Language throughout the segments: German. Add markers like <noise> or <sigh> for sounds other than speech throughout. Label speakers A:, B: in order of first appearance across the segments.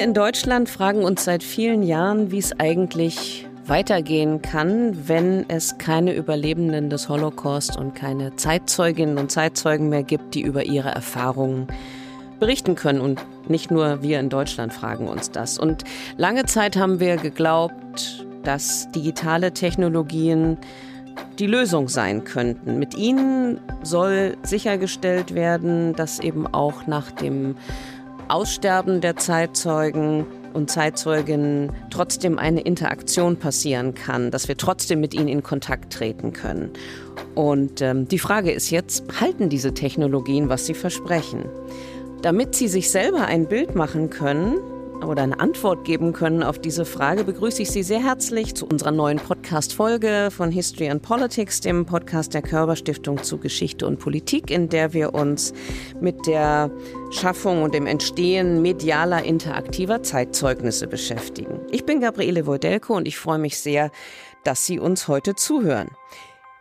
A: Wir in Deutschland fragen uns seit vielen Jahren, wie es eigentlich weitergehen kann, wenn es keine Überlebenden des Holocaust und keine Zeitzeuginnen und Zeitzeugen mehr gibt, die über ihre Erfahrungen berichten können. Und nicht nur wir in Deutschland fragen uns das. Und lange Zeit haben wir geglaubt, dass digitale Technologien die Lösung sein könnten. Mit ihnen soll sichergestellt werden, dass eben auch nach dem Aussterben der Zeitzeugen und Zeitzeuginnen trotzdem eine Interaktion passieren kann, dass wir trotzdem mit ihnen in Kontakt treten können. Und ähm, die Frage ist jetzt, halten diese Technologien, was sie versprechen? Damit Sie sich selber ein Bild machen können, oder eine Antwort geben können auf diese Frage, begrüße ich Sie sehr herzlich zu unserer neuen Podcast-Folge von History and Politics, dem Podcast der Körperstiftung zu Geschichte und Politik, in der wir uns mit der Schaffung und dem Entstehen medialer interaktiver Zeitzeugnisse beschäftigen. Ich bin Gabriele Wojdelko und ich freue mich sehr, dass Sie uns heute zuhören.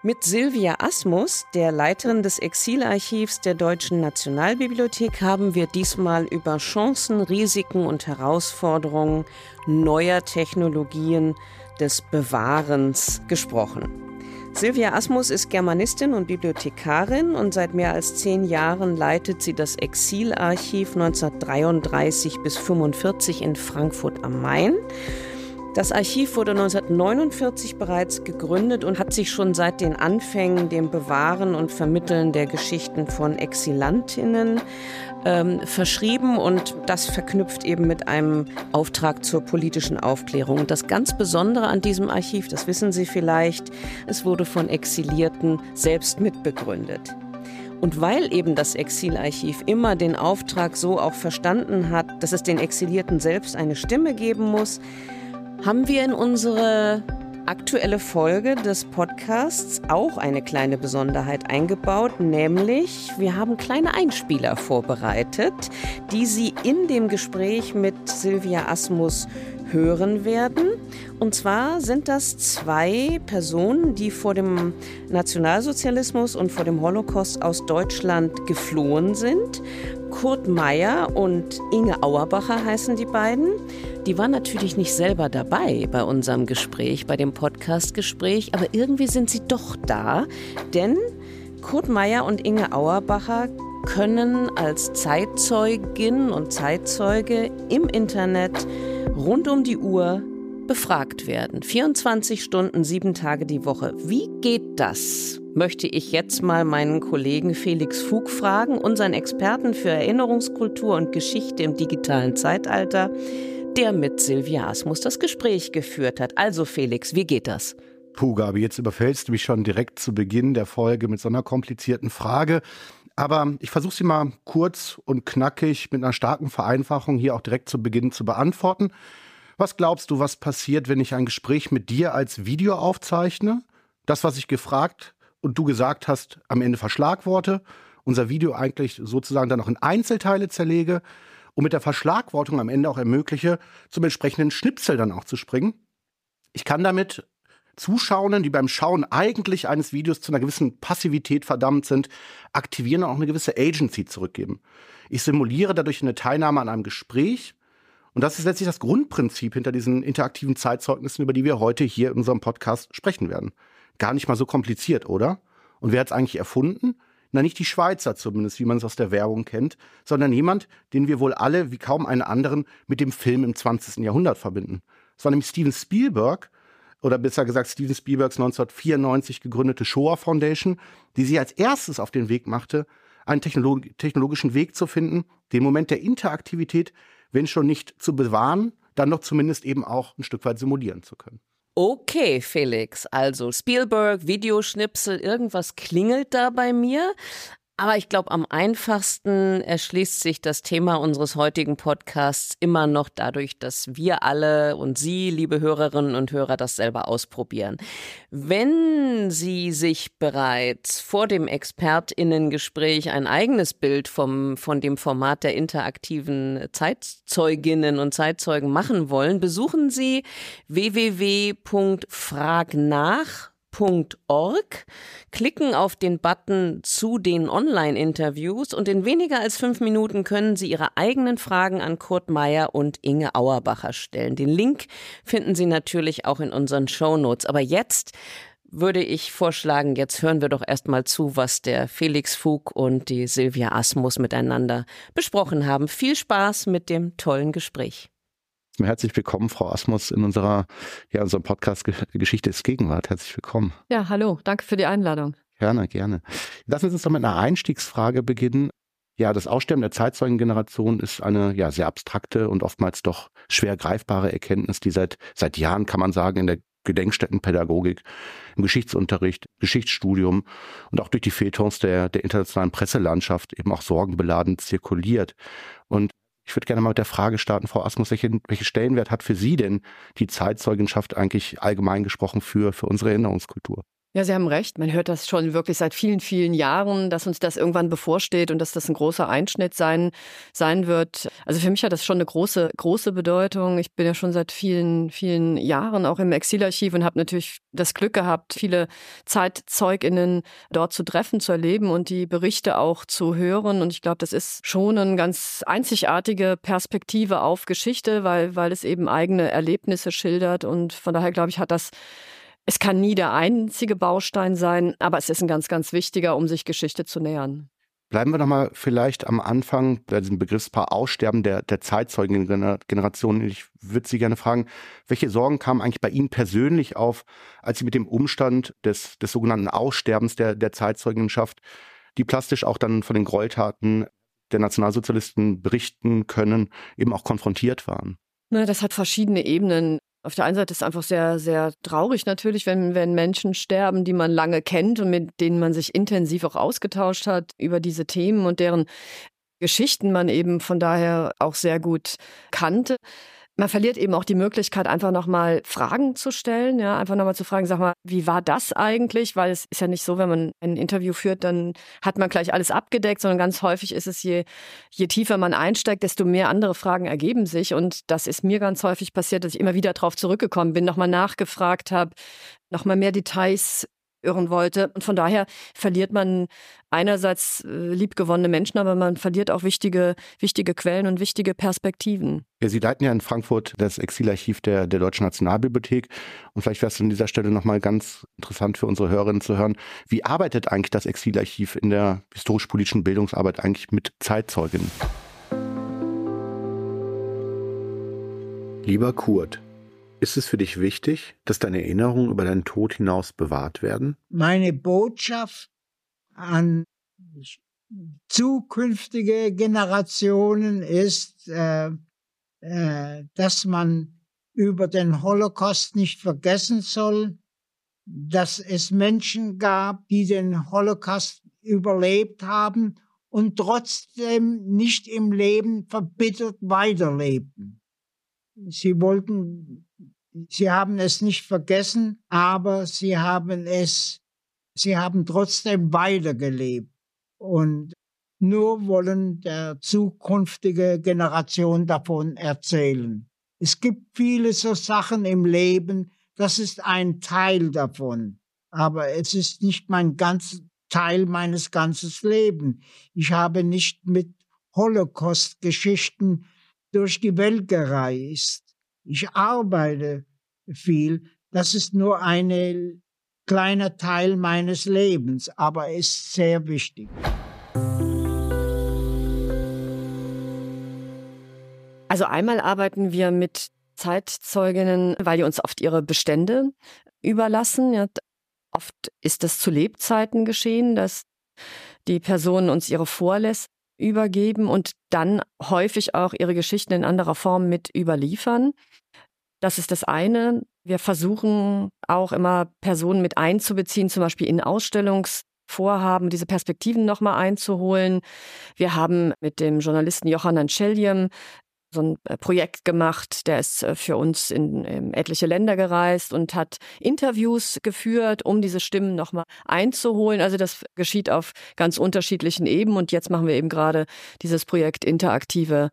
A: Mit Silvia Asmus, der Leiterin des Exilarchivs der Deutschen Nationalbibliothek, haben wir diesmal über Chancen, Risiken und Herausforderungen neuer Technologien des Bewahrens gesprochen. Silvia Asmus ist Germanistin und Bibliothekarin und seit mehr als zehn Jahren leitet sie das Exilarchiv 1933 bis 1945 in Frankfurt am Main. Das Archiv wurde 1949 bereits gegründet und hat sich schon seit den Anfängen dem Bewahren und Vermitteln der Geschichten von Exilantinnen ähm, verschrieben und das verknüpft eben mit einem Auftrag zur politischen Aufklärung. Und das ganz Besondere an diesem Archiv, das wissen Sie vielleicht, es wurde von Exilierten selbst mitbegründet. Und weil eben das Exilarchiv immer den Auftrag so auch verstanden hat, dass es den Exilierten selbst eine Stimme geben muss, haben wir in unsere aktuelle Folge des Podcasts auch eine kleine Besonderheit eingebaut, nämlich wir haben kleine Einspieler vorbereitet, die Sie in dem Gespräch mit Silvia Asmus hören werden. Und zwar sind das zwei Personen, die vor dem Nationalsozialismus und vor dem Holocaust aus Deutschland geflohen sind. Kurt Meyer und Inge Auerbacher heißen die beiden. Die waren natürlich nicht selber dabei bei unserem Gespräch, bei dem Podcast-Gespräch, aber irgendwie sind sie doch da, denn Kurt Meyer und Inge Auerbacher können als Zeitzeugin und Zeitzeuge im Internet rund um die Uhr befragt werden. 24 Stunden, sieben Tage die Woche. Wie geht das? Möchte ich jetzt mal meinen Kollegen Felix Fug fragen, unseren Experten für Erinnerungskultur und Geschichte im digitalen Zeitalter, der mit Silvia Asmus das Gespräch geführt hat. Also Felix, wie geht das?
B: Puh, Gabi, jetzt überfällst du mich schon direkt zu Beginn der Folge mit so einer komplizierten Frage. Aber ich versuche sie mal kurz und knackig mit einer starken Vereinfachung hier auch direkt zu Beginn zu beantworten. Was glaubst du, was passiert, wenn ich ein Gespräch mit dir als Video aufzeichne? Das, was ich gefragt und du gesagt hast, am Ende verschlagworte, unser Video eigentlich sozusagen dann auch in Einzelteile zerlege und mit der Verschlagwortung am Ende auch ermögliche, zum entsprechenden Schnipsel dann auch zu springen. Ich kann damit Zuschauenden, die beim Schauen eigentlich eines Videos zu einer gewissen Passivität verdammt sind, aktivieren und auch eine gewisse Agency zurückgeben. Ich simuliere dadurch eine Teilnahme an einem Gespräch, und das ist letztlich das Grundprinzip hinter diesen interaktiven Zeitzeugnissen, über die wir heute hier in unserem Podcast sprechen werden. Gar nicht mal so kompliziert, oder? Und wer hat es eigentlich erfunden? Na, nicht die Schweizer zumindest, wie man es aus der Werbung kennt, sondern jemand, den wir wohl alle, wie kaum einen anderen, mit dem Film im 20. Jahrhundert verbinden. Es war nämlich Steven Spielberg, oder besser gesagt Steven Spielbergs 1994 gegründete Shoah Foundation, die sich als erstes auf den Weg machte, einen technologischen Weg zu finden, den Moment der Interaktivität wenn schon nicht zu bewahren, dann doch zumindest eben auch ein Stück weit simulieren zu können.
A: Okay, Felix, also Spielberg, Videoschnipsel, irgendwas klingelt da bei mir. Aber ich glaube, am einfachsten erschließt sich das Thema unseres heutigen Podcasts immer noch dadurch, dass wir alle und Sie, liebe Hörerinnen und Hörer, das selber ausprobieren. Wenn Sie sich bereits vor dem Expertinnengespräch ein eigenes Bild vom, von dem Format der interaktiven Zeitzeuginnen und Zeitzeugen machen wollen, besuchen Sie www.fragnach Org, klicken auf den Button zu den Online-Interviews und in weniger als fünf Minuten können Sie Ihre eigenen Fragen an Kurt Meyer und Inge Auerbacher stellen. Den Link finden Sie natürlich auch in unseren Show Notes. Aber jetzt würde ich vorschlagen, jetzt hören wir doch erstmal zu, was der Felix Fug und die Silvia Asmus miteinander besprochen haben. Viel Spaß mit dem tollen Gespräch.
B: Herzlich willkommen, Frau Asmus, in unserer, ja, unserem Podcast Geschichte ist Gegenwart. Herzlich willkommen.
C: Ja, hallo. Danke für die Einladung.
B: Gerne, gerne. Lassen Sie uns doch mit einer Einstiegsfrage beginnen. Ja, das Aussterben der Zeitzeugengeneration ist eine ja sehr abstrakte und oftmals doch schwer greifbare Erkenntnis, die seit seit Jahren kann man sagen in der Gedenkstättenpädagogik, im Geschichtsunterricht, Geschichtsstudium und auch durch die Feuilletons der, der internationalen Presselandschaft eben auch sorgenbeladen zirkuliert. Und ich würde gerne mal mit der Frage starten, Frau Asmus, welche, welche Stellenwert hat für Sie denn die Zeitzeugenschaft eigentlich allgemein gesprochen für, für unsere Erinnerungskultur?
C: Ja, Sie haben recht. Man hört das schon wirklich seit vielen, vielen Jahren, dass uns das irgendwann bevorsteht und dass das ein großer Einschnitt sein, sein wird. Also für mich hat das schon eine große, große Bedeutung. Ich bin ja schon seit vielen, vielen Jahren auch im Exilarchiv und habe natürlich das Glück gehabt, viele ZeitzeugInnen dort zu treffen, zu erleben und die Berichte auch zu hören. Und ich glaube, das ist schon eine ganz einzigartige Perspektive auf Geschichte, weil, weil es eben eigene Erlebnisse schildert. Und von daher, glaube ich, hat das es kann nie der einzige Baustein sein, aber es ist ein ganz, ganz wichtiger, um sich Geschichte zu nähern.
B: Bleiben wir noch mal vielleicht am Anfang bei diesem Begriffspaar Aussterben der, der Zeitzeugengeneration. Ich würde Sie gerne fragen, welche Sorgen kamen eigentlich bei Ihnen persönlich auf, als Sie mit dem Umstand des, des sogenannten Aussterbens der, der Zeitzeugenschaft, die plastisch auch dann von den Gräueltaten der Nationalsozialisten berichten können, eben auch konfrontiert waren?
C: Das hat verschiedene Ebenen. Auf der einen Seite ist es einfach sehr, sehr traurig natürlich, wenn, wenn Menschen sterben, die man lange kennt und mit denen man sich intensiv auch ausgetauscht hat über diese Themen und deren Geschichten man eben von daher auch sehr gut kannte man verliert eben auch die Möglichkeit, einfach nochmal Fragen zu stellen, ja, einfach nochmal zu fragen, sag mal, wie war das eigentlich? Weil es ist ja nicht so, wenn man ein Interview führt, dann hat man gleich alles abgedeckt, sondern ganz häufig ist es, je, je tiefer man einsteigt, desto mehr andere Fragen ergeben sich. Und das ist mir ganz häufig passiert, dass ich immer wieder darauf zurückgekommen bin, nochmal nachgefragt habe, nochmal mehr Details irren wollte. Und von daher verliert man einerseits äh, liebgewonnene Menschen, aber man verliert auch wichtige, wichtige Quellen und wichtige Perspektiven.
B: Ja, Sie leiten ja in Frankfurt das Exilarchiv der, der Deutschen Nationalbibliothek. Und vielleicht wäre es an dieser Stelle nochmal ganz interessant für unsere Hörerinnen zu hören. Wie arbeitet eigentlich das Exilarchiv in der historisch-politischen Bildungsarbeit eigentlich mit Zeitzeugen? Lieber Kurt, ist es für dich wichtig, dass deine Erinnerungen über deinen Tod hinaus bewahrt werden?
D: Meine Botschaft an zukünftige Generationen ist, äh, äh, dass man über den Holocaust nicht vergessen soll, dass es Menschen gab, die den Holocaust überlebt haben und trotzdem nicht im Leben verbittert weiterlebten. Sie wollten Sie haben es nicht vergessen, aber sie haben es, sie haben trotzdem weitergelebt und nur wollen der zukünftige Generation davon erzählen. Es gibt viele so Sachen im Leben, das ist ein Teil davon, aber es ist nicht mein ganz Teil meines ganzes Lebens. Ich habe nicht mit Holocaust-Geschichten durch die Welt gereist. Ich arbeite viel. Das ist nur ein kleiner Teil meines Lebens, aber ist sehr wichtig.
C: Also einmal arbeiten wir mit Zeitzeuginnen, weil die uns oft ihre Bestände überlassen. Ja, oft ist das zu Lebzeiten geschehen, dass die Personen uns ihre Vorlässe übergeben und dann häufig auch ihre Geschichten in anderer Form mit überliefern. Das ist das eine. Wir versuchen auch immer Personen mit einzubeziehen, zum Beispiel in Ausstellungsvorhaben, diese Perspektiven nochmal einzuholen. Wir haben mit dem Journalisten Johann Ancellium so ein äh, Projekt gemacht, der ist äh, für uns in, in etliche Länder gereist und hat Interviews geführt, um diese Stimmen nochmal einzuholen. Also das geschieht auf ganz unterschiedlichen Ebenen und jetzt machen wir eben gerade dieses Projekt interaktive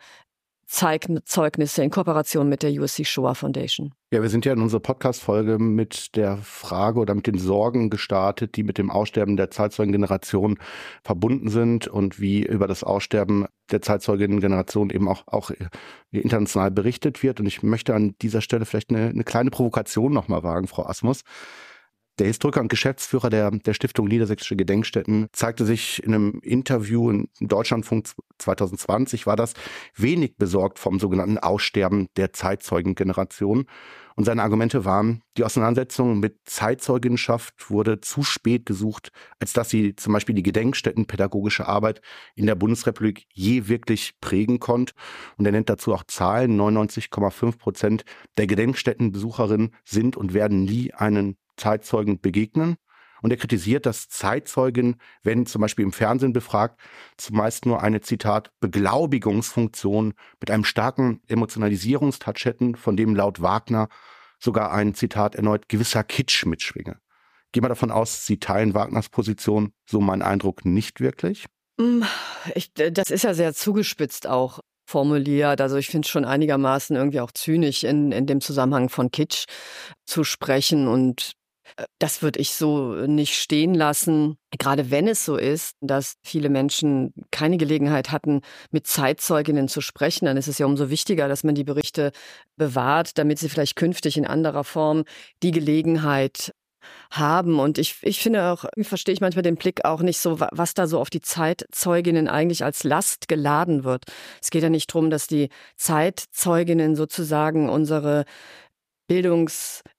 C: Zeitzeugnisse in Kooperation mit der USC Shoah Foundation.
B: Ja, wir sind ja in unserer Podcast-Folge mit der Frage oder mit den Sorgen gestartet, die mit dem Aussterben der Zeitzeugengeneration verbunden sind und wie über das Aussterben der Zeitzeugengeneration eben auch, auch international berichtet wird. Und ich möchte an dieser Stelle vielleicht eine, eine kleine Provokation nochmal wagen, Frau Asmus. Der Historiker und Geschäftsführer der, der Stiftung Niedersächsische Gedenkstätten zeigte sich in einem Interview in Deutschlandfunk 2020, war das wenig besorgt vom sogenannten Aussterben der Zeitzeugengeneration. Und seine Argumente waren, die Auseinandersetzung mit Zeitzeugenschaft wurde zu spät gesucht, als dass sie zum Beispiel die Gedenkstättenpädagogische Arbeit in der Bundesrepublik je wirklich prägen konnte. Und er nennt dazu auch Zahlen. 99,5 Prozent der Gedenkstättenbesucherinnen sind und werden nie einen Zeitzeugen begegnen. Und er kritisiert, dass Zeitzeugen, wenn zum Beispiel im Fernsehen befragt, zumeist nur eine, Zitat, Beglaubigungsfunktion mit einem starken Emotionalisierungstouch hätten, von dem laut Wagner sogar ein, Zitat, erneut gewisser Kitsch mitschwinge. Gehen wir davon aus, Sie teilen Wagners Position, so mein Eindruck nicht wirklich?
C: Mm, ich, das ist ja sehr zugespitzt auch formuliert. Also ich finde es schon einigermaßen irgendwie auch zynisch in, in dem Zusammenhang von Kitsch zu sprechen und das würde ich so nicht stehen lassen. Gerade wenn es so ist, dass viele Menschen keine Gelegenheit hatten, mit Zeitzeuginnen zu sprechen, dann ist es ja umso wichtiger, dass man die Berichte bewahrt, damit sie vielleicht künftig in anderer Form die Gelegenheit haben. Und ich, ich finde auch, verstehe ich manchmal den Blick auch nicht so, was da so auf die Zeitzeuginnen eigentlich als Last geladen wird. Es geht ja nicht darum, dass die Zeitzeuginnen sozusagen unsere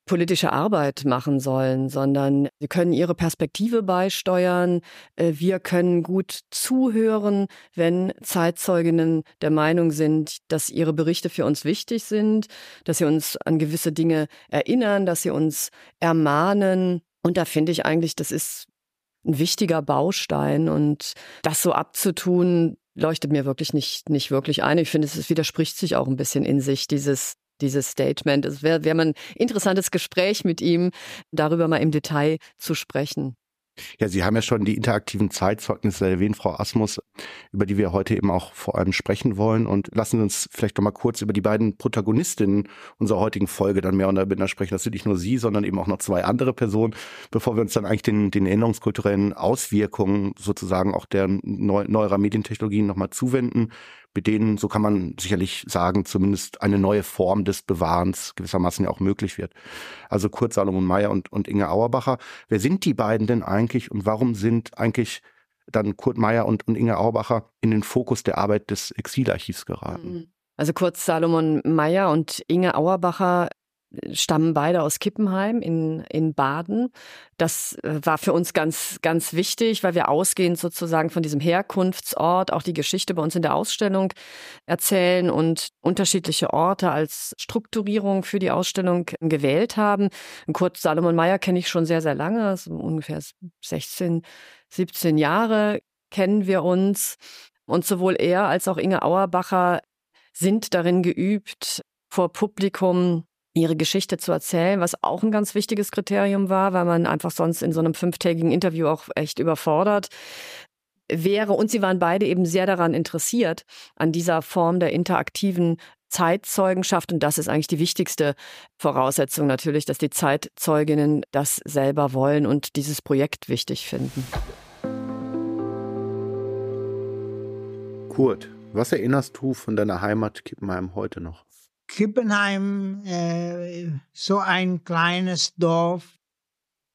C: bildungspolitische Arbeit machen sollen, sondern sie können ihre Perspektive beisteuern. Äh, wir können gut zuhören, wenn Zeitzeuginnen der Meinung sind, dass ihre Berichte für uns wichtig sind, dass sie uns an gewisse Dinge erinnern, dass sie uns ermahnen. Und da finde ich eigentlich, das ist ein wichtiger Baustein und das so abzutun, leuchtet mir wirklich nicht, nicht wirklich ein. Ich finde, es widerspricht sich auch ein bisschen in sich, dieses dieses Statement. Es wäre wär ein interessantes Gespräch mit ihm, darüber mal im Detail zu sprechen.
B: Ja, Sie haben ja schon die interaktiven Zeitzeugnisse erwähnt, Frau Asmus, über die wir heute eben auch vor allem sprechen wollen. Und lassen Sie uns vielleicht noch mal kurz über die beiden Protagonistinnen unserer heutigen Folge dann mehr oder minder sprechen. Das sind nicht nur Sie, sondern eben auch noch zwei andere Personen, bevor wir uns dann eigentlich den, den erinnerungskulturellen Auswirkungen sozusagen auch der neu, neuerer Medientechnologien nochmal zuwenden mit denen, so kann man sicherlich sagen, zumindest eine neue Form des Bewahrens gewissermaßen ja auch möglich wird. Also Kurt Salomon Meyer und, und Inge Auerbacher. Wer sind die beiden denn eigentlich und warum sind eigentlich dann Kurt Meyer und, und Inge Auerbacher in den Fokus der Arbeit des Exilarchivs geraten?
C: Mhm. Also Kurt Salomon Meyer und Inge Auerbacher stammen beide aus Kippenheim in, in Baden. Das äh, war für uns ganz, ganz wichtig, weil wir ausgehend sozusagen von diesem Herkunftsort auch die Geschichte bei uns in der Ausstellung erzählen und unterschiedliche Orte als Strukturierung für die Ausstellung gewählt haben. Kurt Salomon Meyer kenne ich schon sehr, sehr lange, also ungefähr 16, 17 Jahre kennen wir uns. Und sowohl er als auch Inge Auerbacher sind darin geübt, vor Publikum ihre Geschichte zu erzählen, was auch ein ganz wichtiges Kriterium war, weil man einfach sonst in so einem fünftägigen Interview auch echt überfordert wäre. Und sie waren beide eben sehr daran interessiert, an dieser Form der interaktiven Zeitzeugenschaft. Und das ist eigentlich die wichtigste Voraussetzung natürlich, dass die Zeitzeuginnen das selber wollen und dieses Projekt wichtig finden.
B: Kurt, was erinnerst du von deiner Heimat Kippenheim heute noch?
D: Kippenheim, äh, so ein kleines Dorf,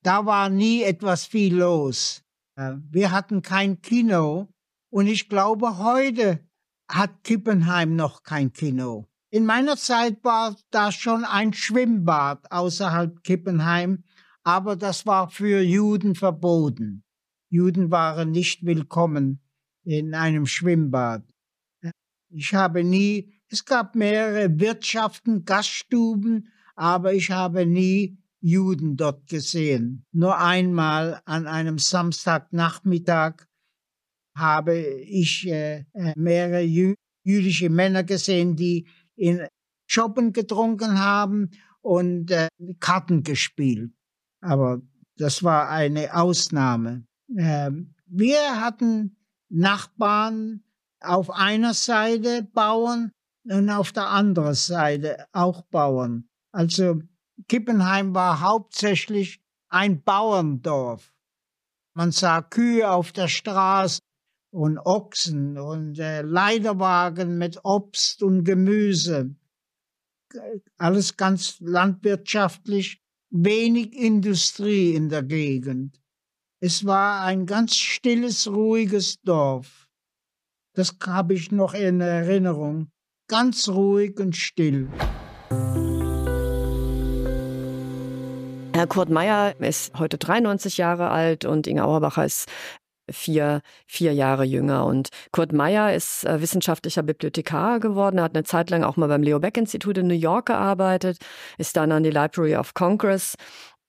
D: da war nie etwas viel los. Äh, wir hatten kein Kino und ich glaube, heute hat Kippenheim noch kein Kino. In meiner Zeit war da schon ein Schwimmbad außerhalb Kippenheim, aber das war für Juden verboten. Juden waren nicht willkommen in einem Schwimmbad. Ich habe nie es gab mehrere Wirtschaften, Gaststuben, aber ich habe nie Juden dort gesehen. Nur einmal an einem Samstagnachmittag habe ich äh, äh, mehrere jü jüdische Männer gesehen, die in Shoppen getrunken haben und äh, Karten gespielt. Aber das war eine Ausnahme. Ähm, wir hatten Nachbarn auf einer Seite Bauern und auf der anderen Seite auch Bauern. Also Kippenheim war hauptsächlich ein Bauerndorf. Man sah Kühe auf der Straße und Ochsen und äh, Leiterwagen mit Obst und Gemüse. Alles ganz landwirtschaftlich, wenig Industrie in der Gegend. Es war ein ganz stilles, ruhiges Dorf. Das habe ich noch in Erinnerung. Ganz ruhig und still.
C: Herr Kurt Meyer ist heute 93 Jahre alt und Inge Auerbacher ist vier, vier Jahre jünger. Und Kurt Meyer ist äh, wissenschaftlicher Bibliothekar geworden. Er hat eine Zeit lang auch mal beim Leo Beck Institut in New York gearbeitet, ist dann an die Library of Congress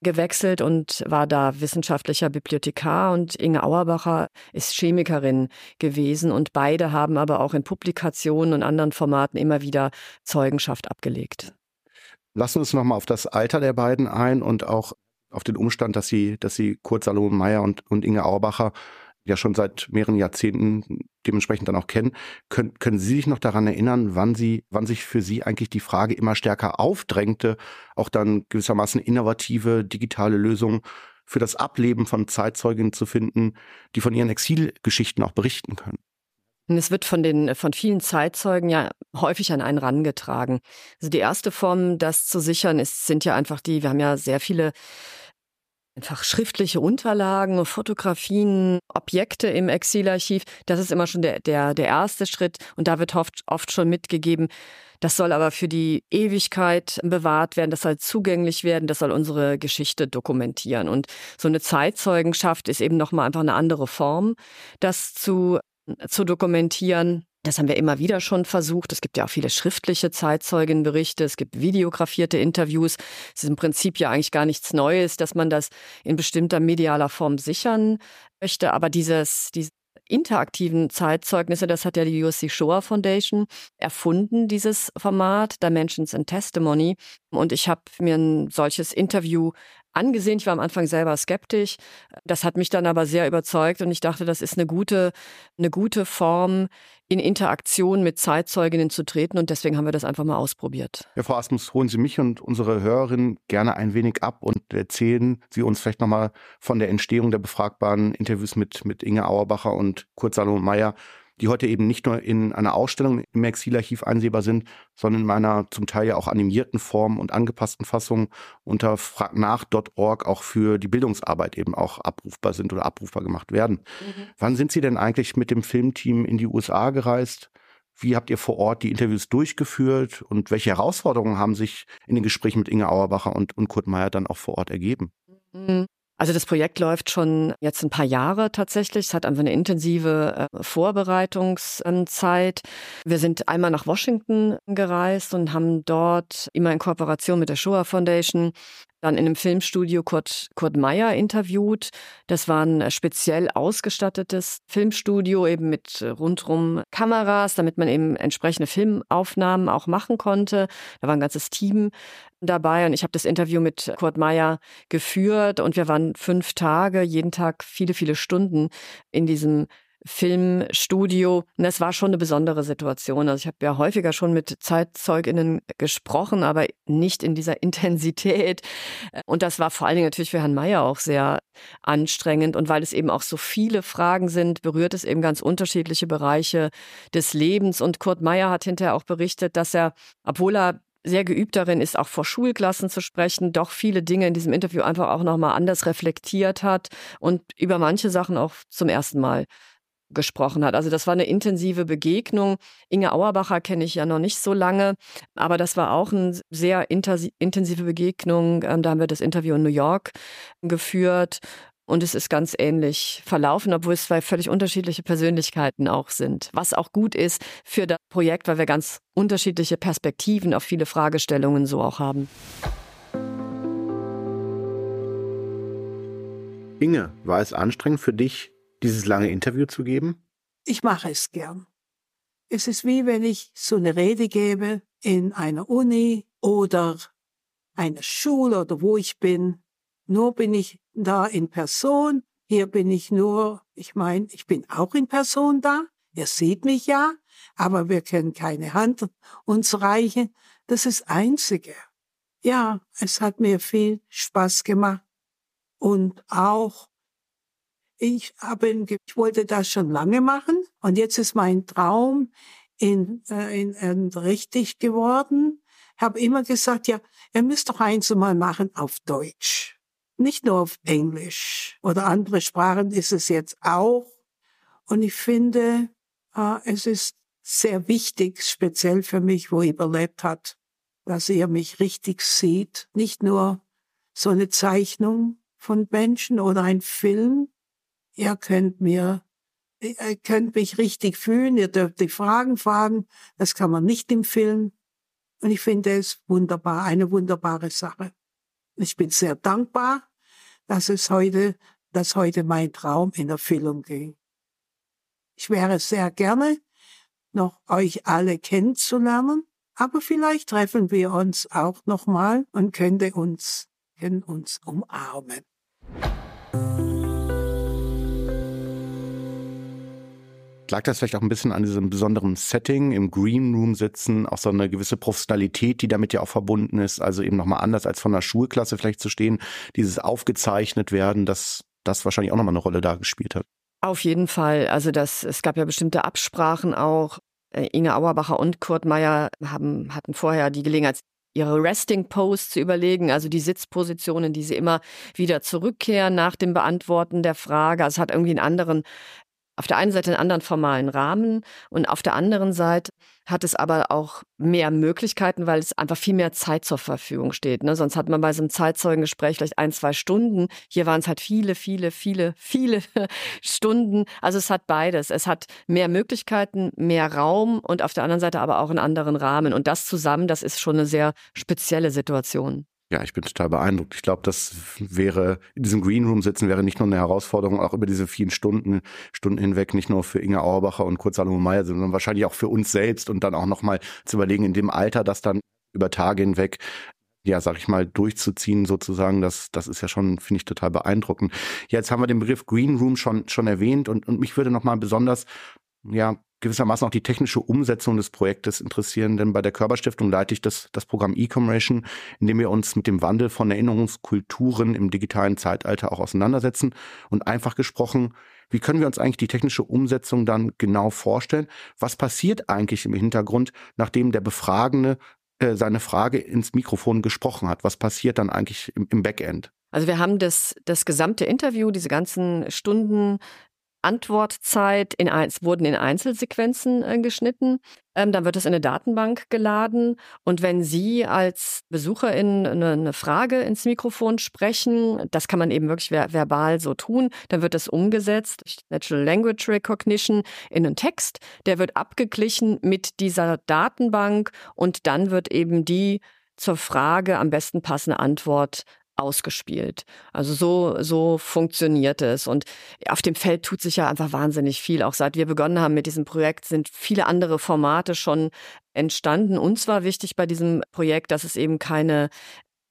C: gewechselt und war da wissenschaftlicher Bibliothekar und Inge Auerbacher ist Chemikerin gewesen und beide haben aber auch in Publikationen und anderen Formaten immer wieder Zeugenschaft abgelegt.
B: Lassen wir uns nochmal auf das Alter der beiden ein und auch auf den Umstand, dass sie, dass sie Kurt Salomon Meyer und, und Inge Auerbacher ja schon seit mehreren Jahrzehnten dementsprechend dann auch kennen. Können, können Sie sich noch daran erinnern, wann Sie, wann sich für Sie eigentlich die Frage immer stärker aufdrängte, auch dann gewissermaßen innovative digitale Lösungen für das Ableben von Zeitzeuginnen zu finden, die von ihren Exilgeschichten auch berichten können?
C: Es wird von den, von vielen Zeitzeugen ja häufig an einen rangetragen. Also die erste Form, das zu sichern, ist, sind ja einfach die, wir haben ja sehr viele einfach schriftliche Unterlagen, Fotografien, Objekte im Exilarchiv. Das ist immer schon der, der, der erste Schritt. Und da wird oft, oft schon mitgegeben, das soll aber für die Ewigkeit bewahrt werden, das soll zugänglich werden, das soll unsere Geschichte dokumentieren. Und so eine Zeitzeugenschaft ist eben nochmal einfach eine andere Form, das zu, zu dokumentieren. Das haben wir immer wieder schon versucht. Es gibt ja auch viele schriftliche Zeitzeugenberichte, es gibt videografierte Interviews. Es ist im Prinzip ja eigentlich gar nichts Neues, dass man das in bestimmter medialer Form sichern möchte. Aber dieses, diese interaktiven Zeitzeugnisse, das hat ja die USC Shoah Foundation erfunden, dieses Format, Dimensions and Testimony. Und ich habe mir ein solches Interview angesehen. Ich war am Anfang selber skeptisch. Das hat mich dann aber sehr überzeugt und ich dachte, das ist eine gute, eine gute Form, in Interaktion mit Zeitzeuginnen zu treten und deswegen haben wir das einfach mal ausprobiert.
B: Ja, Frau Asmus, holen Sie mich und unsere Hörerinnen gerne ein wenig ab und erzählen Sie uns vielleicht nochmal von der Entstehung der befragbaren Interviews mit, mit Inge Auerbacher und Kurt Salomon Meyer die heute eben nicht nur in einer Ausstellung im Exilarchiv einsehbar sind, sondern in einer zum Teil ja auch animierten Form und angepassten Fassung unter fragnach.org auch für die Bildungsarbeit eben auch abrufbar sind oder abrufbar gemacht werden. Mhm. Wann sind Sie denn eigentlich mit dem Filmteam in die USA gereist? Wie habt ihr vor Ort die Interviews durchgeführt und welche Herausforderungen haben sich in den Gesprächen mit Inge Auerbacher und, und Kurt Meyer dann auch vor Ort ergeben?
C: Also das Projekt läuft schon jetzt ein paar Jahre tatsächlich. Es hat einfach eine intensive äh, Vorbereitungszeit. Wir sind einmal nach Washington gereist und haben dort immer in Kooperation mit der Shoah Foundation dann in einem Filmstudio Kurt, Kurt Meyer interviewt. Das war ein speziell ausgestattetes Filmstudio, eben mit rundrum Kameras, damit man eben entsprechende Filmaufnahmen auch machen konnte. Da war ein ganzes Team dabei und ich habe das Interview mit Kurt Meyer geführt und wir waren fünf Tage, jeden Tag viele, viele Stunden in diesem Filmstudio. Und das war schon eine besondere Situation. Also ich habe ja häufiger schon mit Zeitzeuginnen gesprochen, aber nicht in dieser <laughs> Intensität. Und das war vor allen Dingen natürlich für Herrn Mayer auch sehr anstrengend. Und weil es eben auch so viele Fragen sind, berührt es eben ganz unterschiedliche Bereiche des Lebens. Und Kurt Meyer hat hinterher auch berichtet, dass er, obwohl er sehr geübt darin ist, auch vor Schulklassen zu sprechen, doch viele Dinge in diesem Interview einfach auch nochmal anders reflektiert hat und über manche Sachen auch zum ersten Mal gesprochen hat. Also das war eine intensive Begegnung. Inge Auerbacher kenne ich ja noch nicht so lange, aber das war auch eine sehr intensive Begegnung. Ähm, da haben wir das Interview in New York geführt und es ist ganz ähnlich verlaufen, obwohl es zwei völlig unterschiedliche Persönlichkeiten auch sind. Was auch gut ist für das Projekt, weil wir ganz unterschiedliche Perspektiven auf viele Fragestellungen so auch haben.
B: Inge, war es anstrengend für dich, dieses lange Interview zu geben?
E: Ich mache es gern. Es ist wie wenn ich so eine Rede gebe in einer Uni oder einer Schule oder wo ich bin. Nur bin ich da in Person. Hier bin ich nur, ich meine, ich bin auch in Person da. Ihr seht mich ja, aber wir können keine Hand uns reichen. Das ist Einzige. Ja, es hat mir viel Spaß gemacht und auch ich habe, ich wollte das schon lange machen und jetzt ist mein Traum in, äh, in, in richtig geworden. Habe immer gesagt, ja, ihr müsst doch eins mal machen auf Deutsch, nicht nur auf Englisch oder andere Sprachen ist es jetzt auch. Und ich finde, äh, es ist sehr wichtig, speziell für mich, wo ihr überlebt hat, dass ihr mich richtig sieht, nicht nur so eine Zeichnung von Menschen oder ein Film, ihr könnt mir, ihr könnt mich richtig fühlen, ihr dürft die Fragen fragen, das kann man nicht im Film. Und ich finde es wunderbar, eine wunderbare Sache. Ich bin sehr dankbar, dass es heute, dass heute mein Traum in Erfüllung ging. Ich wäre sehr gerne, noch euch alle kennenzulernen, aber vielleicht treffen wir uns auch nochmal und könnte uns, können uns umarmen.
B: Lag das vielleicht auch ein bisschen an diesem besonderen Setting, im Green Room sitzen, auch so eine gewisse Professionalität, die damit ja auch verbunden ist, also eben nochmal anders als von der Schulklasse vielleicht zu stehen, dieses aufgezeichnet werden, dass das wahrscheinlich auch nochmal eine Rolle da gespielt hat.
C: Auf jeden Fall. Also das, es gab ja bestimmte Absprachen auch. Äh, Inge Auerbacher und Kurt Meyer haben, hatten vorher die Gelegenheit, ihre Resting Pose zu überlegen, also die Sitzpositionen, die sie immer wieder zurückkehren nach dem Beantworten der Frage. Also es hat irgendwie einen anderen auf der einen Seite einen anderen formalen Rahmen und auf der anderen Seite hat es aber auch mehr Möglichkeiten, weil es einfach viel mehr Zeit zur Verfügung steht. Ne? Sonst hat man bei so einem Zeitzeugengespräch vielleicht ein, zwei Stunden. Hier waren es halt viele, viele, viele, <laughs> viele Stunden. Also es hat beides. Es hat mehr Möglichkeiten, mehr Raum und auf der anderen Seite aber auch einen anderen Rahmen. Und das zusammen, das ist schon eine sehr spezielle Situation.
B: Ja, ich bin total beeindruckt. Ich glaube, das wäre, in diesem Green Room sitzen wäre nicht nur eine Herausforderung, auch über diese vielen Stunden, Stunden hinweg, nicht nur für Inge Auerbacher und Kurt Salomon Meyer, sondern wahrscheinlich auch für uns selbst und dann auch nochmal zu überlegen, in dem Alter, das dann über Tage hinweg ja, sag ich mal, durchzuziehen sozusagen, das, das ist ja schon, finde ich, total beeindruckend. Ja, jetzt haben wir den Begriff Green Room schon, schon erwähnt und, und mich würde nochmal besonders, ja, gewissermaßen auch die technische Umsetzung des Projektes interessieren, denn bei der Körperstiftung leite ich das, das Programm E-Commercial, in dem wir uns mit dem Wandel von Erinnerungskulturen im digitalen Zeitalter auch auseinandersetzen. Und einfach gesprochen, wie können wir uns eigentlich die technische Umsetzung dann genau vorstellen? Was passiert eigentlich im Hintergrund, nachdem der Befragende äh, seine Frage ins Mikrofon gesprochen hat? Was passiert dann eigentlich im, im Backend?
C: Also wir haben das, das gesamte Interview, diese ganzen Stunden Antwortzeit in, wurden in Einzelsequenzen äh, geschnitten. Ähm, dann wird es in eine Datenbank geladen. Und wenn Sie als Besucherin eine, eine, Frage ins Mikrofon sprechen, das kann man eben wirklich ver verbal so tun, dann wird das umgesetzt Natural Language Recognition in einen Text. Der wird abgeglichen mit dieser Datenbank und dann wird eben die zur Frage am besten passende Antwort ausgespielt. Also so, so funktioniert es. Und auf dem Feld tut sich ja einfach wahnsinnig viel. Auch seit wir begonnen haben mit diesem Projekt sind viele andere Formate schon entstanden. Uns war wichtig bei diesem Projekt, dass es eben keine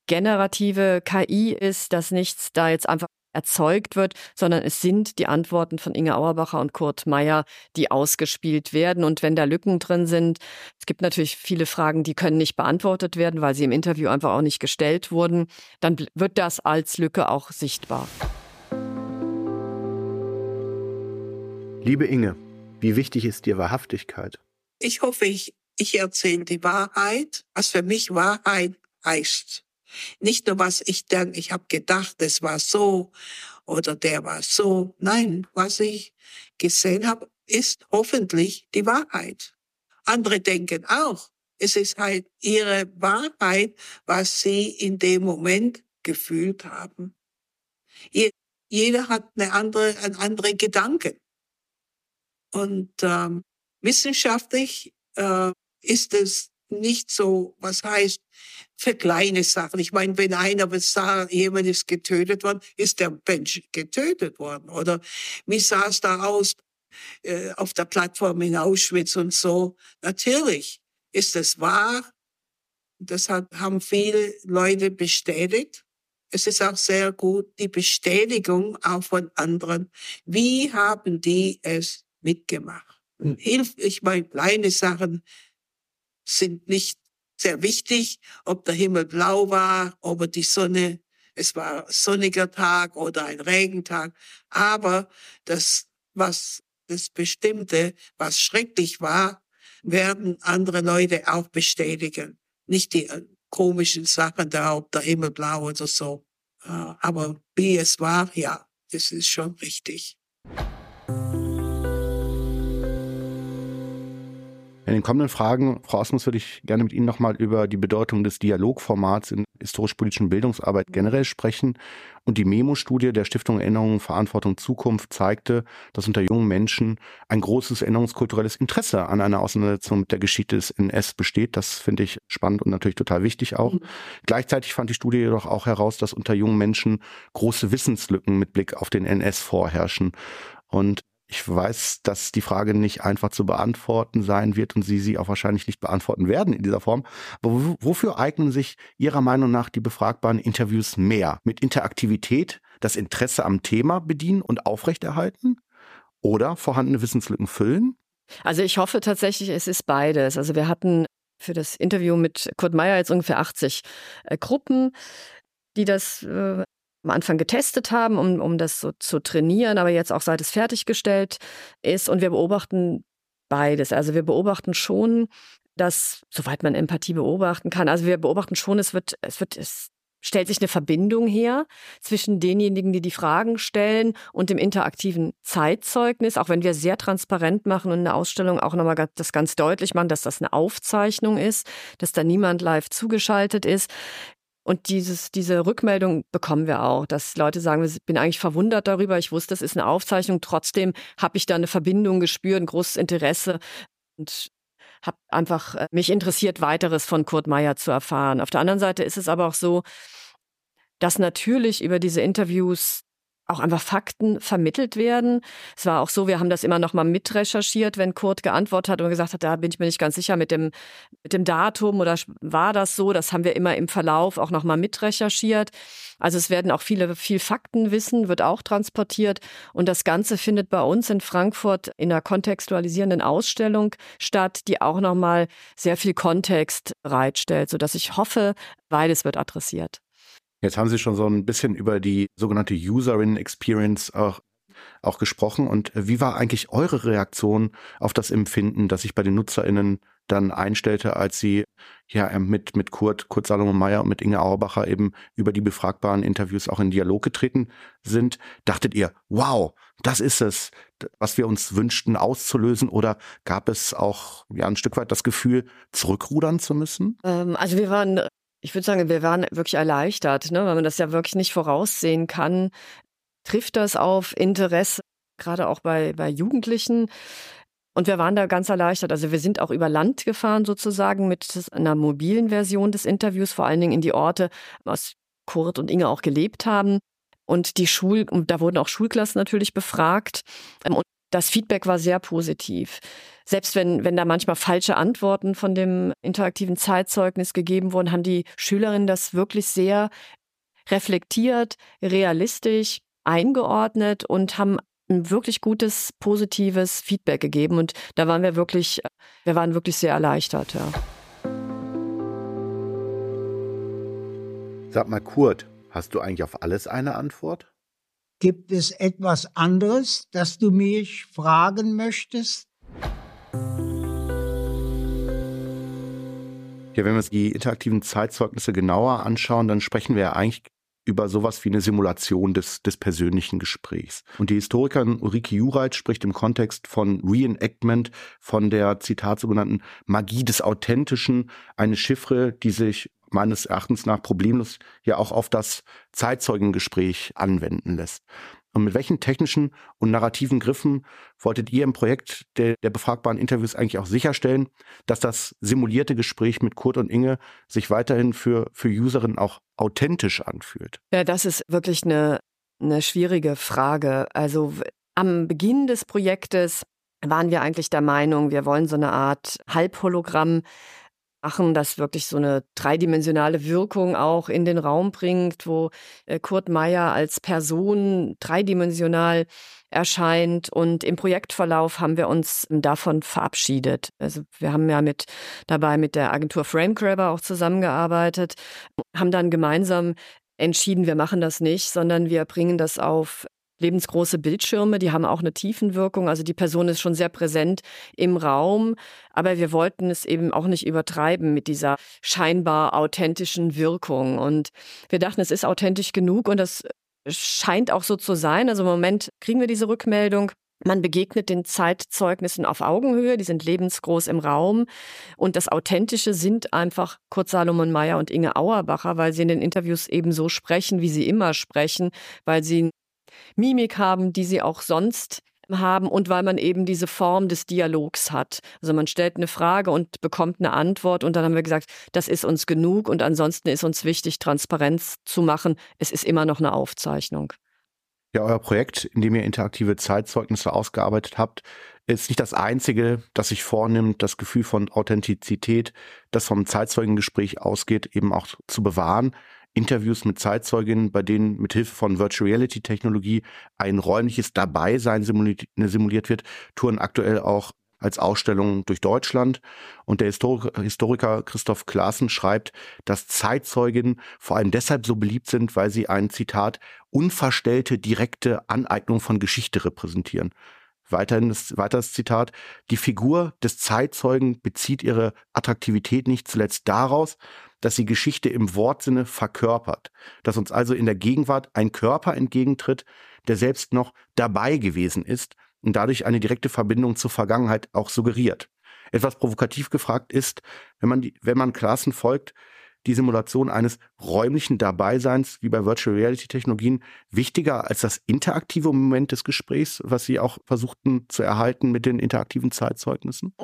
C: generative KI ist, dass nichts da jetzt einfach erzeugt wird, sondern es sind die Antworten von Inge Auerbacher und Kurt Meyer, die ausgespielt werden. Und wenn da Lücken drin sind, es gibt natürlich viele Fragen, die können nicht beantwortet werden, weil sie im Interview einfach auch nicht gestellt wurden, dann wird das als Lücke auch sichtbar.
B: Liebe Inge, wie wichtig ist dir Wahrhaftigkeit?
E: Ich hoffe, ich, ich erzähle die Wahrheit, was für mich Wahrheit heißt. Nicht nur, was ich denke, ich habe gedacht, es war so oder der war so. Nein, was ich gesehen habe, ist hoffentlich die Wahrheit. Andere denken auch, es ist halt ihre Wahrheit, was sie in dem Moment gefühlt haben. Jeder hat eine andere, einen anderen Gedanken. Und ähm, wissenschaftlich äh, ist es nicht so, was heißt, für kleine Sachen. Ich meine, wenn einer sagt, jemand ist getötet worden, ist der Mensch getötet worden. Oder wie sah es da aus äh, auf der Plattform in Auschwitz und so? Natürlich ist es wahr. Das hat, haben viele Leute bestätigt. Es ist auch sehr gut, die Bestätigung auch von anderen. Wie haben die es mitgemacht? hilft. Ich meine, kleine Sachen sind nicht sehr wichtig, ob der Himmel blau war, ob die Sonne, es war sonniger Tag oder ein Regentag. Aber das, was das Bestimmte, was schrecklich war, werden andere Leute auch bestätigen. Nicht die äh, komischen Sachen da, ob der Himmel blau oder so. Äh, aber wie es war, ja, das ist schon richtig.
B: In den kommenden Fragen, Frau Osmus, würde ich gerne mit Ihnen nochmal über die Bedeutung des Dialogformats in historisch-politischen Bildungsarbeit generell sprechen. Und die Memo-Studie der Stiftung Erinnerung, Verantwortung, Zukunft zeigte, dass unter jungen Menschen ein großes erinnerungskulturelles Interesse an einer Auseinandersetzung mit der Geschichte des NS besteht. Das finde ich spannend und natürlich total wichtig auch. Mhm. Gleichzeitig fand die Studie jedoch auch heraus, dass unter jungen Menschen große Wissenslücken mit Blick auf den NS vorherrschen. Und ich weiß, dass die Frage nicht einfach zu beantworten sein wird und Sie sie auch wahrscheinlich nicht beantworten werden in dieser Form. Aber wofür eignen sich Ihrer Meinung nach die befragbaren Interviews mehr? Mit Interaktivität, das Interesse am Thema bedienen und aufrechterhalten? Oder vorhandene Wissenslücken füllen?
C: Also ich hoffe tatsächlich, es ist beides. Also wir hatten für das Interview mit Kurt Meyer jetzt ungefähr 80 äh, Gruppen, die das äh, am Anfang getestet haben, um, um das so zu trainieren, aber jetzt auch seit es fertiggestellt ist. Und wir beobachten beides. Also wir beobachten schon, dass, soweit man Empathie beobachten kann, also wir beobachten schon, es wird, es wird, es stellt sich eine Verbindung her zwischen denjenigen, die die Fragen stellen und dem interaktiven Zeitzeugnis, auch wenn wir sehr transparent machen und in der Ausstellung auch nochmal das ganz deutlich machen, dass das eine Aufzeichnung ist, dass da niemand live zugeschaltet ist. Und dieses, diese Rückmeldung bekommen wir auch, dass Leute sagen, ich bin eigentlich verwundert darüber, ich wusste, das ist eine Aufzeichnung, trotzdem habe ich da eine Verbindung gespürt, ein großes Interesse und habe einfach äh, mich interessiert, weiteres von Kurt Meyer zu erfahren. Auf der anderen Seite ist es aber auch so, dass natürlich über diese Interviews auch einfach Fakten vermittelt werden. Es war auch so, wir haben das immer noch mal mitrecherchiert, wenn Kurt geantwortet hat und gesagt hat, da bin ich mir nicht ganz sicher mit dem, mit dem Datum oder war das so? Das haben wir immer im Verlauf auch noch mal mitrecherchiert. Also es werden auch viele, viel Faktenwissen wird auch transportiert und das Ganze findet bei uns in Frankfurt in einer kontextualisierenden Ausstellung statt, die auch noch mal sehr viel Kontext bereitstellt, sodass ich hoffe, beides wird adressiert.
B: Jetzt haben Sie schon so ein bisschen über die sogenannte Userin Experience auch, auch gesprochen. Und wie war eigentlich eure Reaktion auf das Empfinden, das sich bei den NutzerInnen dann einstellte, als sie ja mit, mit Kurt, Kurt Salomon Meyer und mit Inge Auerbacher eben über die befragbaren Interviews auch in Dialog getreten sind? Dachtet ihr, wow, das ist es, was wir uns wünschten auszulösen? Oder gab es auch ja ein Stück weit das Gefühl, zurückrudern zu müssen?
C: Ähm, also wir waren ich würde sagen, wir waren wirklich erleichtert, ne, weil man das ja wirklich nicht voraussehen kann. Trifft das auf Interesse, gerade auch bei, bei Jugendlichen? Und wir waren da ganz erleichtert. Also wir sind auch über Land gefahren sozusagen mit einer mobilen Version des Interviews, vor allen Dingen in die Orte, aus Kurt und Inge auch gelebt haben. Und die Schul, und da wurden auch Schulklassen natürlich befragt. Und das Feedback war sehr positiv. Selbst wenn, wenn da manchmal falsche Antworten von dem interaktiven Zeitzeugnis gegeben wurden, haben die Schülerinnen das wirklich sehr reflektiert, realistisch eingeordnet und haben ein wirklich gutes, positives Feedback gegeben. Und da waren wir wirklich, wir waren wirklich sehr erleichtert, ja.
B: Sag mal, Kurt, hast du eigentlich auf alles eine Antwort?
D: Gibt es etwas anderes, das du mich fragen möchtest?
B: Ja, wenn wir uns die interaktiven Zeitzeugnisse genauer anschauen, dann sprechen wir ja eigentlich über sowas wie eine Simulation des, des persönlichen Gesprächs. Und die Historikerin Ulrike Jureit spricht im Kontext von Reenactment von der, Zitat, sogenannten Magie des Authentischen, eine Chiffre, die sich meines Erachtens nach problemlos ja auch auf das Zeitzeugengespräch anwenden lässt. Und mit welchen technischen und narrativen Griffen wolltet ihr im Projekt der, der befragbaren Interviews eigentlich auch sicherstellen, dass das simulierte Gespräch mit Kurt und Inge sich weiterhin für, für Userinnen auch authentisch anfühlt?
C: Ja, das ist wirklich eine, eine schwierige Frage. Also am Beginn des Projektes waren wir eigentlich der Meinung, wir wollen so eine Art Halbhologramm machen, das wirklich so eine dreidimensionale Wirkung auch in den Raum bringt, wo äh, Kurt Meyer als Person dreidimensional erscheint. Und im Projektverlauf haben wir uns davon verabschiedet. Also wir haben ja mit dabei mit der Agentur Framegrabber auch zusammengearbeitet, haben dann gemeinsam entschieden, wir machen das nicht, sondern wir bringen das auf lebensgroße Bildschirme, die haben auch eine Tiefenwirkung. Also die Person ist schon sehr präsent im Raum, aber wir wollten es eben auch nicht übertreiben mit dieser scheinbar authentischen Wirkung. Und wir dachten, es ist authentisch genug und das scheint auch so zu sein. Also im Moment kriegen wir diese Rückmeldung. Man begegnet den Zeitzeugnissen auf Augenhöhe, die sind lebensgroß im Raum. Und das Authentische sind einfach Kurt Salomon Meyer und Inge Auerbacher, weil sie in den Interviews eben so sprechen, wie sie immer sprechen, weil sie Mimik haben, die sie auch sonst haben und weil man eben diese Form des Dialogs hat. Also man stellt eine Frage und bekommt eine Antwort und dann haben wir gesagt, das ist uns genug und ansonsten ist uns wichtig, Transparenz zu machen. Es ist immer noch eine Aufzeichnung.
B: Ja, euer Projekt, in dem ihr interaktive Zeitzeugnisse ausgearbeitet habt, ist nicht das einzige, das sich vornimmt, das Gefühl von Authentizität, das vom Zeitzeugengespräch ausgeht, eben auch zu bewahren. Interviews mit Zeitzeuginnen, bei denen mit Hilfe von Virtual Reality Technologie ein räumliches Dabeisein simuliert, simuliert wird, touren aktuell auch als Ausstellung durch Deutschland. Und der Historiker Christoph Klaassen schreibt, dass Zeitzeuginnen vor allem deshalb so beliebt sind, weil sie ein Zitat unverstellte direkte Aneignung von Geschichte repräsentieren. Weiterhin das, weiteres Zitat. Die Figur des Zeitzeugen bezieht ihre Attraktivität nicht zuletzt daraus, dass sie Geschichte im Wortsinne verkörpert, dass uns also in der Gegenwart ein Körper entgegentritt, der selbst noch dabei gewesen ist und dadurch eine direkte Verbindung zur Vergangenheit auch suggeriert. Etwas provokativ gefragt ist, wenn man, die, wenn man Klassen folgt, die Simulation eines räumlichen Dabeiseins wie bei Virtual Reality Technologien wichtiger als das interaktive Moment des Gesprächs, was Sie auch versuchten zu erhalten mit den interaktiven Zeitzeugnissen?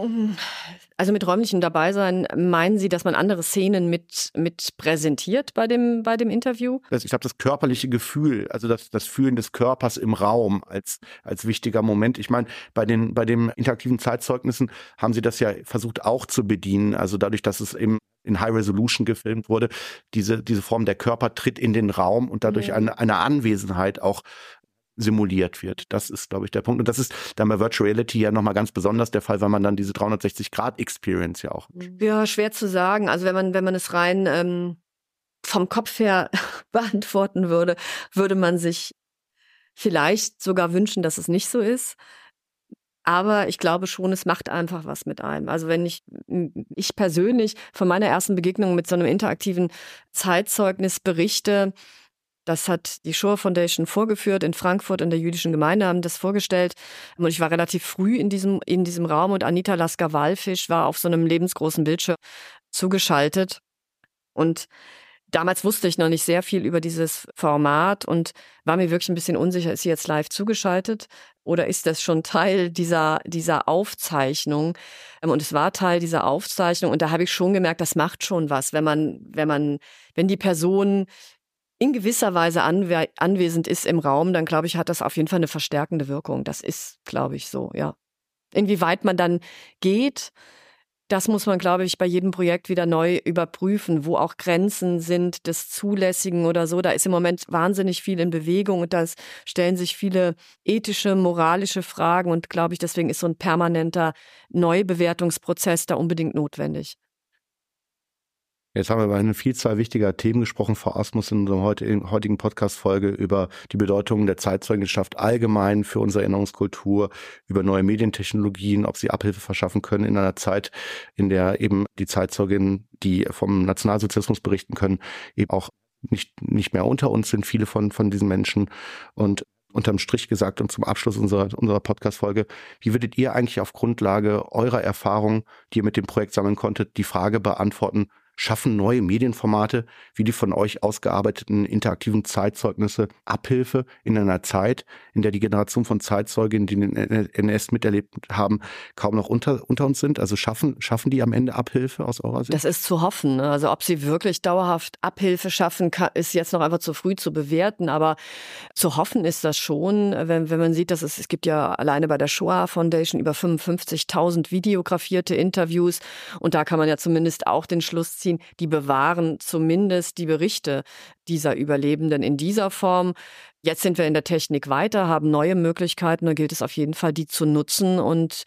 C: Also mit räumlichem Dabeisein meinen Sie, dass man andere Szenen mit, mit präsentiert bei dem, bei dem Interview?
B: ich glaube, das körperliche Gefühl, also das, das Fühlen des Körpers im Raum als, als wichtiger Moment. Ich meine, bei den, bei den interaktiven Zeitzeugnissen haben Sie das ja versucht auch zu bedienen. Also dadurch, dass es eben in High Resolution gefilmt wurde, diese, diese Form der Körper tritt in den Raum und dadurch eine, eine Anwesenheit auch simuliert wird. Das ist, glaube ich, der Punkt. Und das ist dann bei Virtual Reality ja nochmal ganz besonders der Fall, weil man dann diese 360-Grad-Experience ja auch.
C: Ja, schwer zu sagen. Also wenn man, wenn man es rein ähm, vom Kopf her <laughs> beantworten würde, würde man sich vielleicht sogar wünschen, dass es nicht so ist. Aber ich glaube schon, es macht einfach was mit einem. Also wenn ich, ich persönlich von meiner ersten Begegnung mit so einem interaktiven Zeitzeugnis berichte, das hat die Shore Foundation vorgeführt in Frankfurt in der jüdischen Gemeinde, haben das vorgestellt. Und ich war relativ früh in diesem, in diesem Raum und Anita Lasker-Wallfisch war auf so einem lebensgroßen Bildschirm zugeschaltet. Und Damals wusste ich noch nicht sehr viel über dieses Format und war mir wirklich ein bisschen unsicher, ist sie jetzt live zugeschaltet oder ist das schon Teil dieser, dieser Aufzeichnung? Ähm, und es war Teil dieser Aufzeichnung und da habe ich schon gemerkt, das macht schon was, wenn man, wenn man, wenn die Person in gewisser Weise anwe anwesend ist im Raum, dann glaube ich, hat das auf jeden Fall eine verstärkende Wirkung. Das ist, glaube ich, so, ja. Inwieweit man dann geht, das muss man, glaube ich, bei jedem Projekt wieder neu überprüfen, wo auch Grenzen sind des Zulässigen oder so. Da ist im Moment wahnsinnig viel in Bewegung und da stellen sich viele ethische, moralische Fragen und glaube ich, deswegen ist so ein permanenter Neubewertungsprozess da unbedingt notwendig.
B: Jetzt haben wir über eine Vielzahl wichtiger Themen gesprochen, Frau Asmus, in unserer heutigen Podcast-Folge über die Bedeutung der Zeitzeugenschaft allgemein für unsere Erinnerungskultur, über neue Medientechnologien, ob sie Abhilfe verschaffen können in einer Zeit, in der eben die Zeitzeuginnen, die vom Nationalsozialismus berichten können, eben auch nicht, nicht mehr unter uns sind, viele von, von diesen Menschen. Und unterm Strich gesagt und zum Abschluss unserer, unserer Podcast-Folge, wie würdet ihr eigentlich auf Grundlage eurer Erfahrung, die ihr mit dem Projekt sammeln konntet, die Frage beantworten, Schaffen neue Medienformate wie die von euch ausgearbeiteten interaktiven Zeitzeugnisse Abhilfe in einer Zeit, in der die Generation von Zeitzeuginnen, die den NS miterlebt haben, kaum noch unter, unter uns sind? Also schaffen, schaffen die am Ende Abhilfe aus eurer Sicht?
C: Das ist zu hoffen. Ne? Also ob sie wirklich dauerhaft Abhilfe schaffen, ist jetzt noch einfach zu früh zu bewerten. Aber zu hoffen ist das schon, wenn, wenn man sieht, dass es, es gibt ja alleine bei der Shoah Foundation über 55.000 videografierte Interviews. Und da kann man ja zumindest auch den Schluss ziehen, nachvollziehen, die bewahren zumindest die Berichte dieser Überlebenden in dieser Form. Jetzt sind wir in der Technik weiter, haben neue Möglichkeiten, da gilt es auf jeden Fall, die zu nutzen und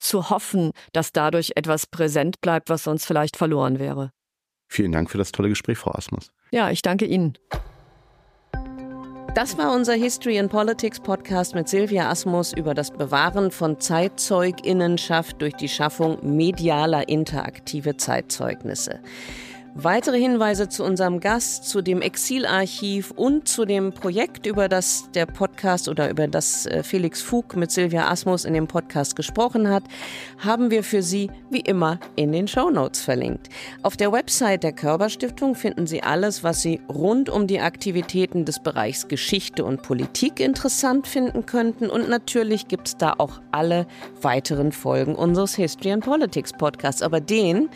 C: zu hoffen, dass dadurch etwas präsent bleibt, was sonst vielleicht verloren wäre.
B: Vielen Dank für das tolle Gespräch, Frau Asmus.
C: Ja, ich danke Ihnen.
A: Das war unser History and Politics Podcast mit Silvia Asmus über das Bewahren von Zeitzeuginnenschaft durch die Schaffung medialer interaktive Zeitzeugnisse. Weitere Hinweise zu unserem Gast, zu dem Exilarchiv und zu dem Projekt, über das der Podcast oder über das äh, Felix Fug mit Silvia Asmus in dem Podcast gesprochen hat, haben wir für Sie wie immer in den Show Notes verlinkt. Auf der Website der Körperstiftung finden Sie alles, was Sie rund um die Aktivitäten des Bereichs Geschichte und Politik interessant finden könnten. Und natürlich gibt es da auch alle weiteren Folgen unseres History and Politics Podcasts. Aber den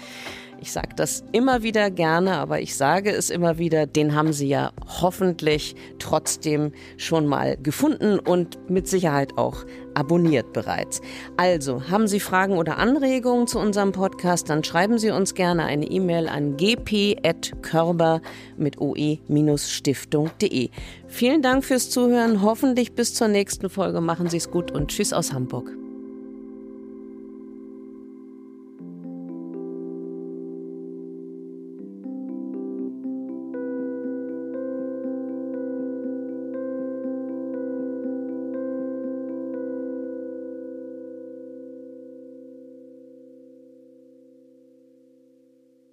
A: ich sage das immer wieder gerne, aber ich sage es immer wieder, den haben Sie ja hoffentlich trotzdem schon mal gefunden und mit Sicherheit auch abonniert bereits. Also, haben Sie Fragen oder Anregungen zu unserem Podcast, dann schreiben Sie uns gerne eine E-Mail an gp.körber mit oe-stiftung.de. Vielen Dank fürs Zuhören, hoffentlich bis zur nächsten Folge. Machen Sie es gut und tschüss aus Hamburg.